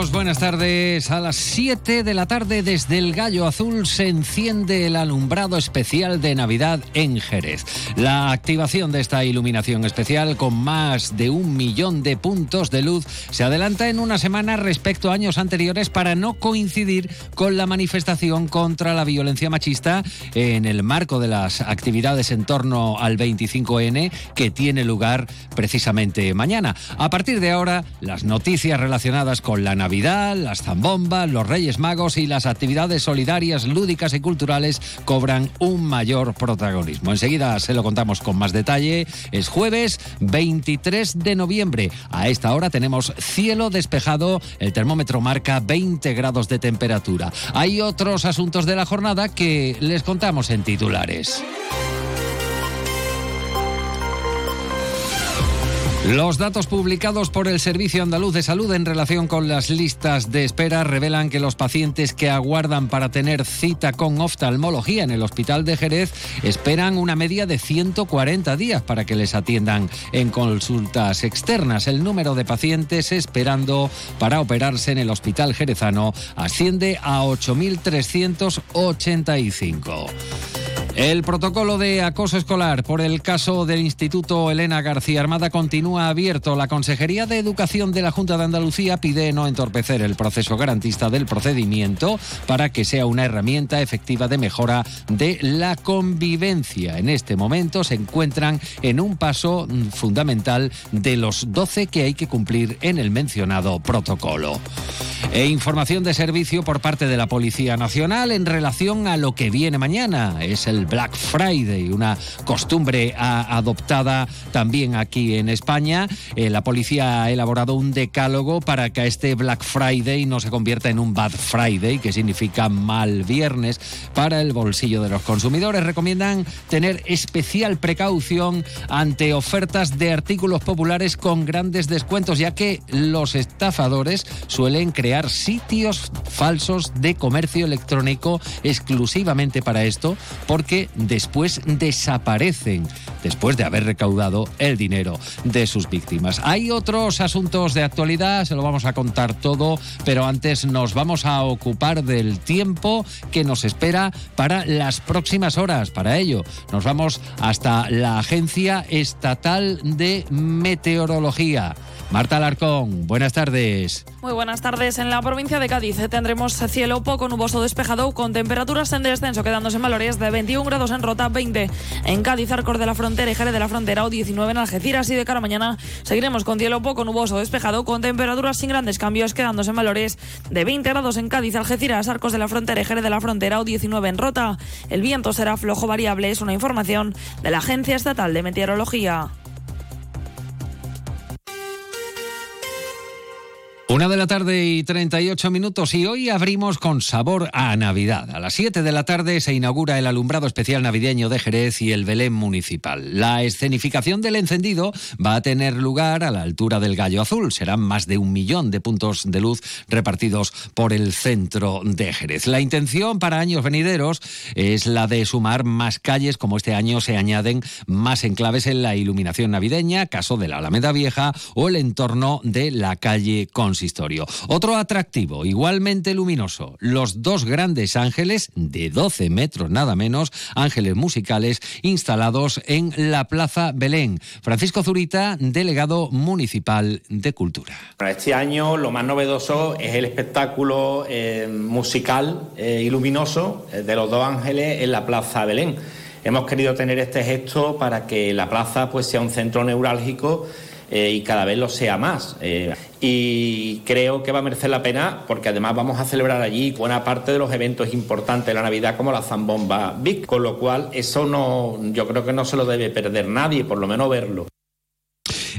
Saludos, buenas tardes. A las 7 de la tarde desde el Gallo Azul se enciende el alumbrado especial de Navidad en Jerez. La activación de esta iluminación especial con más de un millón de puntos de luz se adelanta en una semana respecto a años anteriores para no coincidir con la manifestación contra la violencia machista en el marco de las actividades en torno al 25N que tiene lugar precisamente mañana. A partir de ahora, las noticias relacionadas con la Navidad, las zambombas, los Reyes Magos y las actividades solidarias, lúdicas y culturales cobran un mayor protagonismo. Enseguida se lo contamos con más detalle. Es jueves 23 de noviembre. A esta hora tenemos cielo despejado, el termómetro marca 20 grados de temperatura. Hay otros asuntos de la jornada que les contamos en titulares. Los datos publicados por el Servicio Andaluz de Salud en relación con las listas de espera revelan que los pacientes que aguardan para tener cita con oftalmología en el Hospital de Jerez esperan una media de 140 días para que les atiendan en consultas externas. El número de pacientes esperando para operarse en el Hospital Jerezano asciende a 8.385. El protocolo de acoso escolar por el caso del Instituto Elena García Armada continúa abierto. La Consejería de Educación de la Junta de Andalucía pide no entorpecer el proceso garantista del procedimiento para que sea una herramienta efectiva de mejora de la convivencia. En este momento se encuentran en un paso fundamental de los 12 que hay que cumplir en el mencionado protocolo. E información de servicio por parte de la Policía Nacional en relación a lo que viene mañana. Es el Black Friday, una costumbre adoptada también aquí en España. Eh, la policía ha elaborado un decálogo para que este Black Friday no se convierta en un Bad Friday, que significa mal viernes para el bolsillo de los consumidores. Recomiendan tener especial precaución ante ofertas de artículos populares con grandes descuentos, ya que los estafadores suelen crear sitios falsos de comercio electrónico exclusivamente para esto, porque que después desaparecen, después de haber recaudado el dinero de sus víctimas. Hay otros asuntos de actualidad, se lo vamos a contar todo, pero antes nos vamos a ocupar del tiempo que nos espera para las próximas horas. Para ello, nos vamos hasta la Agencia Estatal de Meteorología. Marta Alarcón, buenas tardes. Muy buenas tardes. En la provincia de Cádiz tendremos cielo poco nuboso despejado con temperaturas en descenso, quedándose en valores de 21 grados en Rota, 20 en Cádiz, Arcor de la Frontera y Jerez de la Frontera o 19 en Algeciras. Y de cara a mañana seguiremos con cielo poco nuboso despejado con temperaturas sin grandes cambios, quedándose en valores de 20 grados en Cádiz, Algeciras, Arcos de la Frontera y Jerez de la Frontera o 19 en Rota. El viento será flojo variable, es una información de la Agencia Estatal de Meteorología. Una de la tarde y 38 minutos y hoy abrimos con sabor a Navidad. A las 7 de la tarde se inaugura el alumbrado especial navideño de Jerez y el Belén municipal. La escenificación del encendido va a tener lugar a la altura del Gallo Azul. Serán más de un millón de puntos de luz repartidos por el centro de Jerez. La intención para años venideros es la de sumar más calles, como este año se añaden más enclaves en la iluminación navideña, caso de la Alameda Vieja o el entorno de la calle Constitución otro atractivo, igualmente luminoso, los dos grandes ángeles de 12 metros nada menos, ángeles musicales instalados en la Plaza Belén. Francisco Zurita, delegado municipal de Cultura. Este año lo más novedoso es el espectáculo eh, musical eh, y luminoso eh, de los dos ángeles en la Plaza Belén. Hemos querido tener este gesto para que la plaza pues, sea un centro neurálgico y cada vez lo sea más y creo que va a merecer la pena porque además vamos a celebrar allí buena parte de los eventos importantes de la Navidad como la Zambomba Big, con lo cual eso no, yo creo que no se lo debe perder nadie, por lo menos verlo.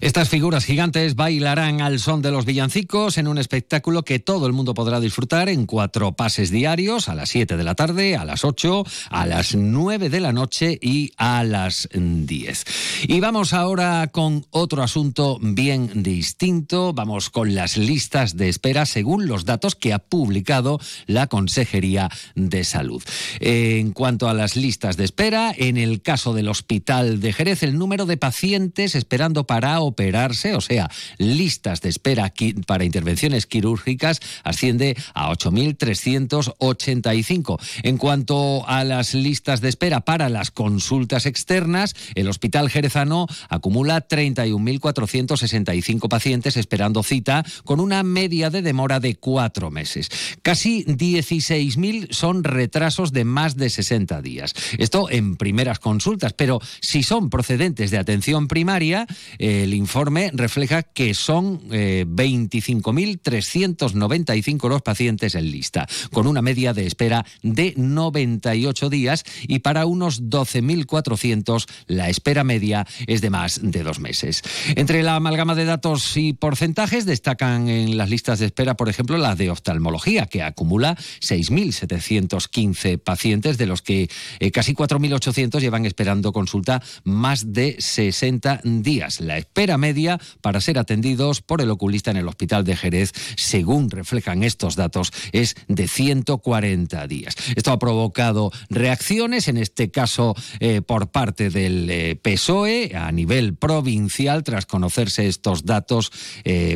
Estas figuras gigantes bailarán al son de los villancicos en un espectáculo que todo el mundo podrá disfrutar en cuatro pases diarios a las 7 de la tarde, a las 8, a las 9 de la noche y a las 10. Y vamos ahora con otro asunto bien distinto. Vamos con las listas de espera según los datos que ha publicado la Consejería de Salud. En cuanto a las listas de espera, en el caso del Hospital de Jerez, el número de pacientes esperando para operarse, o sea, listas de espera para intervenciones quirúrgicas, asciende a 8.385. En cuanto a las listas de espera para las consultas externas, el Hospital Jerezano acumula 31.465 pacientes esperando cita, con una media de demora de cuatro meses. Casi 16.000 son retrasos de más de 60 días. Esto en primeras consultas, pero si son procedentes de atención primaria, el informe refleja que son 25.395 eh, los pacientes en lista, con una media de espera de 98 días y para unos 12.400 la espera media es de más de dos meses. Entre la amalgama de datos y porcentajes destacan en las listas de espera, por ejemplo, la de oftalmología, que acumula 6.715 pacientes, de los que eh, casi 4.800 llevan esperando consulta más de 60 días. La espera media para ser atendidos por el oculista en el hospital de Jerez, según reflejan estos datos, es de 140 días. Esto ha provocado reacciones, en este caso eh, por parte del eh, PSOE a nivel provincial, tras conocerse estos datos,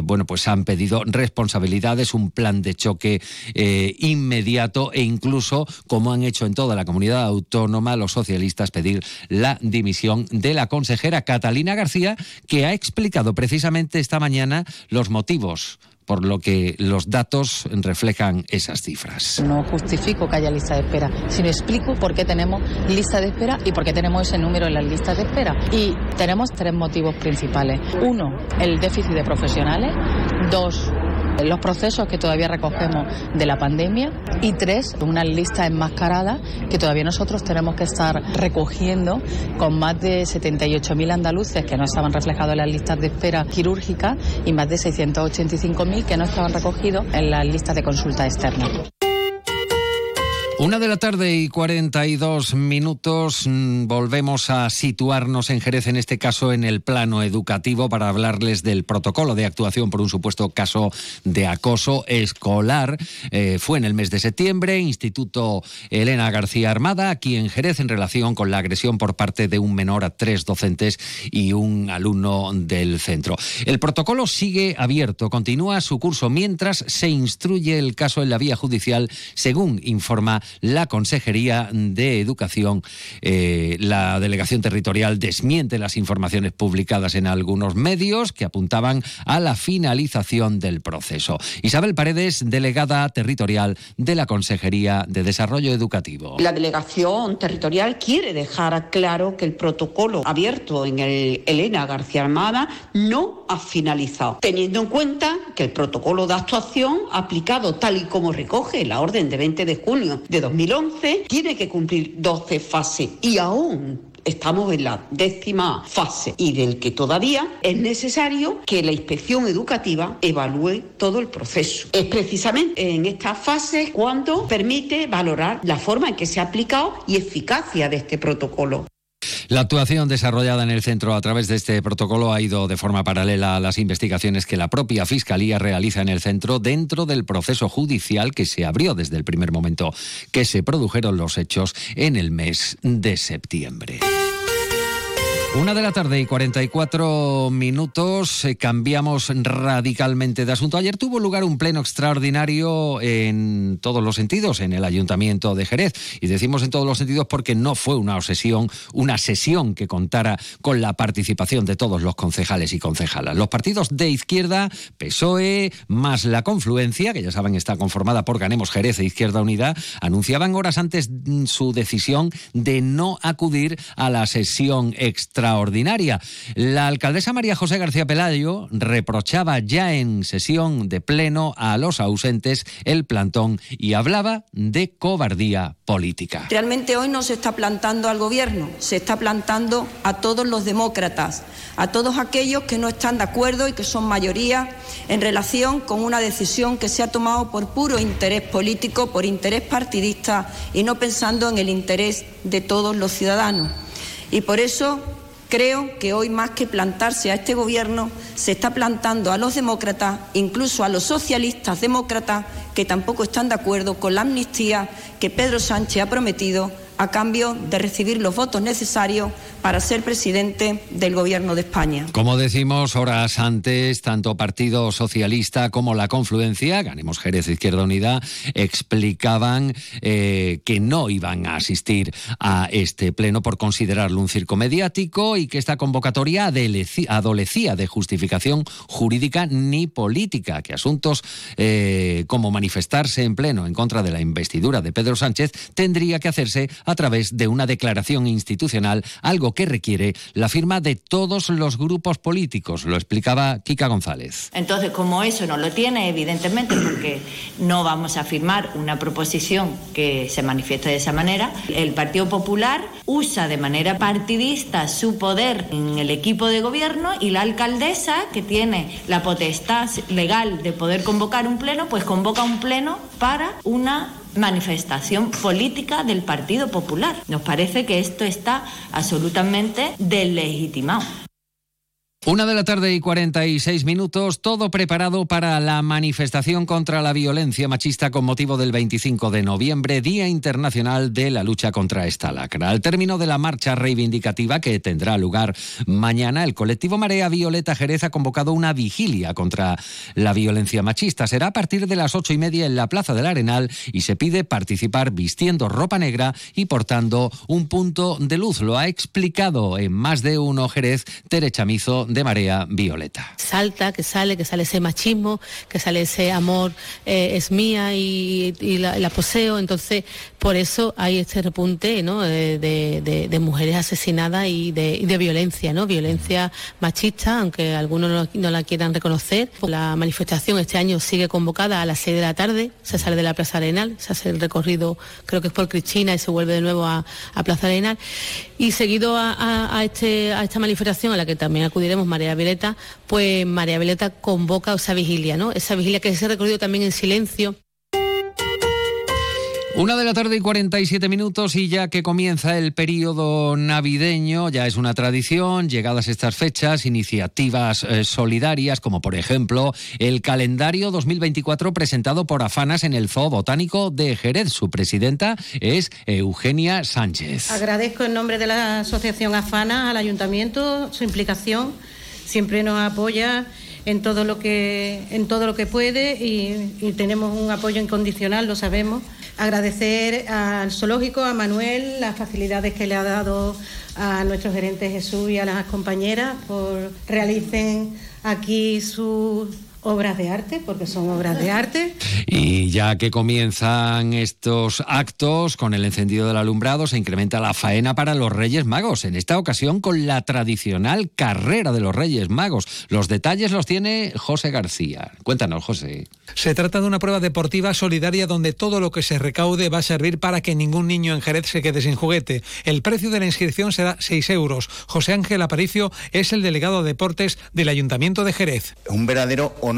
bueno, pues han pedido responsabilidades, un plan de choque inmediato e incluso, como han hecho en toda la comunidad autónoma, los socialistas pedir la dimisión de la consejera Catalina García, que ha explicado precisamente esta mañana los motivos por lo que los datos reflejan esas cifras. No justifico que haya lista de espera, sino explico por qué tenemos lista de espera y por qué tenemos ese número en las listas de espera. Y tenemos tres motivos principales. Uno, el déficit de profesionales. Dos, los procesos que todavía recogemos de la pandemia y tres, una lista enmascarada que todavía nosotros tenemos que estar recogiendo con más de 78.000 andaluces que no estaban reflejados en las listas de espera quirúrgica y más de 685.000 que no estaban recogidos en las listas de consulta externa. Una de la tarde y 42 minutos. Mm, volvemos a situarnos en Jerez, en este caso en el plano educativo, para hablarles del protocolo de actuación por un supuesto caso de acoso escolar. Eh, fue en el mes de septiembre, Instituto Elena García Armada, aquí en Jerez, en relación con la agresión por parte de un menor a tres docentes y un alumno del centro. El protocolo sigue abierto, continúa su curso mientras se instruye el caso en la vía judicial, según informa la Consejería de Educación. Eh, la delegación territorial desmiente las informaciones publicadas en algunos medios que apuntaban a la finalización del proceso. Isabel Paredes, delegada territorial de la Consejería de Desarrollo Educativo. La delegación territorial quiere dejar claro que el protocolo abierto en el Elena García Armada no ha finalizado, teniendo en cuenta que el protocolo de actuación aplicado tal y como recoge la orden de 20 de junio de 2011 tiene que cumplir 12 fases y aún estamos en la décima fase y del que todavía es necesario que la inspección educativa evalúe todo el proceso. Es precisamente en esta fase cuando permite valorar la forma en que se ha aplicado y eficacia de este protocolo. La actuación desarrollada en el centro a través de este protocolo ha ido de forma paralela a las investigaciones que la propia Fiscalía realiza en el centro dentro del proceso judicial que se abrió desde el primer momento que se produjeron los hechos en el mes de septiembre. Una de la tarde y 44 minutos. Eh, cambiamos radicalmente de asunto. Ayer tuvo lugar un pleno extraordinario en todos los sentidos en el Ayuntamiento de Jerez. Y decimos en todos los sentidos porque no fue una sesión, una sesión que contara con la participación de todos los concejales y concejalas. Los partidos de izquierda, PSOE, más la confluencia, que ya saben está conformada por Ganemos Jerez e Izquierda Unida, anunciaban horas antes su decisión de no acudir a la sesión extraordinaria extraordinaria. La alcaldesa María José García Pelayo reprochaba ya en sesión de pleno a los ausentes el plantón y hablaba de cobardía política. Realmente hoy no se está plantando al gobierno, se está plantando a todos los demócratas, a todos aquellos que no están de acuerdo y que son mayoría en relación con una decisión que se ha tomado por puro interés político, por interés partidista y no pensando en el interés de todos los ciudadanos. Y por eso Creo que hoy más que plantarse a este Gobierno, se está plantando a los demócratas, incluso a los socialistas demócratas, que tampoco están de acuerdo con la amnistía que Pedro Sánchez ha prometido a cambio de recibir los votos necesarios para ser presidente del Gobierno de España. Como decimos horas antes, tanto Partido Socialista como la Confluencia, Ganemos Jerez Izquierda Unida, explicaban eh, que no iban a asistir a este pleno por considerarlo un circo mediático y que esta convocatoria adolecía de justificación jurídica ni política, que asuntos eh, como manifestarse en pleno en contra de la investidura de Pedro Sánchez tendría que hacerse a través de una declaración institucional, algo que requiere la firma de todos los grupos políticos, lo explicaba Kika González. Entonces, como eso no lo tiene, evidentemente, porque no vamos a firmar una proposición que se manifieste de esa manera, el Partido Popular usa de manera partidista su poder en el equipo de gobierno y la alcaldesa, que tiene la potestad legal de poder convocar un pleno, pues convoca un pleno para una manifestación política del Partido Popular. Nos parece que esto está absolutamente deslegitimado. Una de la tarde y 46 minutos, todo preparado para la manifestación contra la violencia machista con motivo del 25 de noviembre, Día Internacional de la Lucha contra esta lacra. Al término de la marcha reivindicativa que tendrá lugar mañana, el colectivo Marea Violeta Jerez ha convocado una vigilia contra la violencia machista. Será a partir de las ocho y media en la Plaza del Arenal y se pide participar vistiendo ropa negra y portando un punto de luz. Lo ha explicado en más de uno Jerez Tere Chamizo de Marea Violeta. Salta, que sale, que sale ese machismo, que sale ese amor eh, es mía y, la, poseo. Entonces, por eso hay este repunte ¿no? De, mujeres asesinadas y de, violencia, ¿no? Violencia machista, aunque algunos no, la quieran reconocer. La manifestación este año sigue convocada a las 6 de la tarde, se sale de la Plaza Arenal, se hace el recorrido, creo que es por Cristina y se vuelve de nuevo a, Plaza Arenal. Y seguido este, a esta manifestación, a la que también acudiremos María Violeta, pues María Violeta convoca esa vigilia, ¿no? Esa vigilia que se ha recorrido también en silencio una de la tarde y 47 minutos y ya que comienza el periodo navideño, ya es una tradición, llegadas estas fechas, iniciativas eh, solidarias como por ejemplo el calendario 2024 presentado por Afanas en el Zoo Botánico de Jerez. Su presidenta es Eugenia Sánchez. Agradezco en nombre de la Asociación Afanas al Ayuntamiento su implicación, siempre nos apoya en todo lo que, en todo lo que puede y tenemos un apoyo incondicional, lo sabemos. Agradecer al zoológico, a Manuel, las facilidades que le ha dado a nuestro gerente Jesús y a las compañeras por realicen aquí su obras de arte, porque son obras de arte. Y ya que comienzan estos actos con el encendido del alumbrado, se incrementa la faena para los Reyes Magos, en esta ocasión con la tradicional carrera de los Reyes Magos. Los detalles los tiene José García. Cuéntanos, José. Se trata de una prueba deportiva solidaria donde todo lo que se recaude va a servir para que ningún niño en Jerez se quede sin juguete. El precio de la inscripción será 6 euros. José Ángel Aparicio es el delegado de deportes del Ayuntamiento de Jerez. Un verdadero honor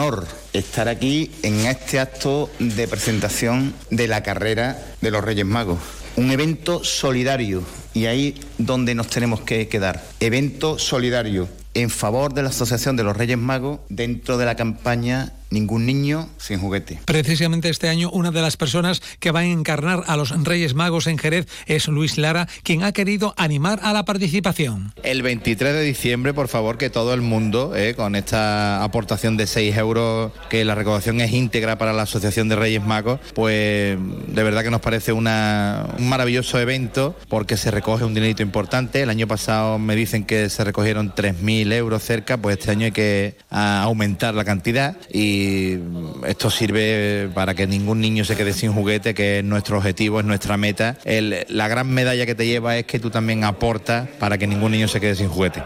estar aquí en este acto de presentación de la carrera de los Reyes Magos. Un evento solidario y ahí donde nos tenemos que quedar. Evento solidario en favor de la Asociación de los Reyes Magos dentro de la campaña ningún niño sin juguete. Precisamente este año una de las personas que va a encarnar a los Reyes Magos en Jerez es Luis Lara, quien ha querido animar a la participación. El 23 de diciembre, por favor, que todo el mundo, eh, con esta aportación de 6 euros, que la recaudación es íntegra para la Asociación de Reyes Magos, pues de verdad que nos parece una, un maravilloso evento porque se recoge un dinerito importante. El año pasado me dicen que se recogieron 3.000 euros cerca, pues este año hay que aumentar la cantidad y y esto sirve para que ningún niño se quede sin juguete, que es nuestro objetivo, es nuestra meta. la gran medalla que te lleva es que tú también aportas para que ningún niño se quede sin juguete.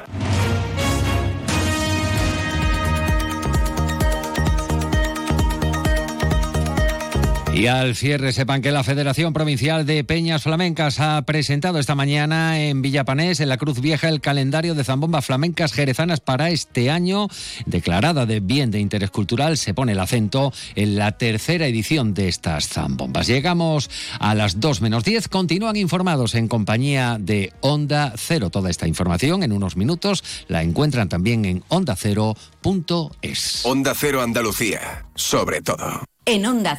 Y al cierre, sepan que la Federación Provincial de Peñas Flamencas ha presentado esta mañana en Villapanés, en la Cruz Vieja, el calendario de zambombas flamencas jerezanas para este año. Declarada de bien de interés cultural, se pone el acento en la tercera edición de estas zambombas. Llegamos a las 2 menos 10. Continúan informados en compañía de Onda Cero. Toda esta información en unos minutos la encuentran también en ondacero.es. Onda Cero Andalucía, sobre todo. En Onda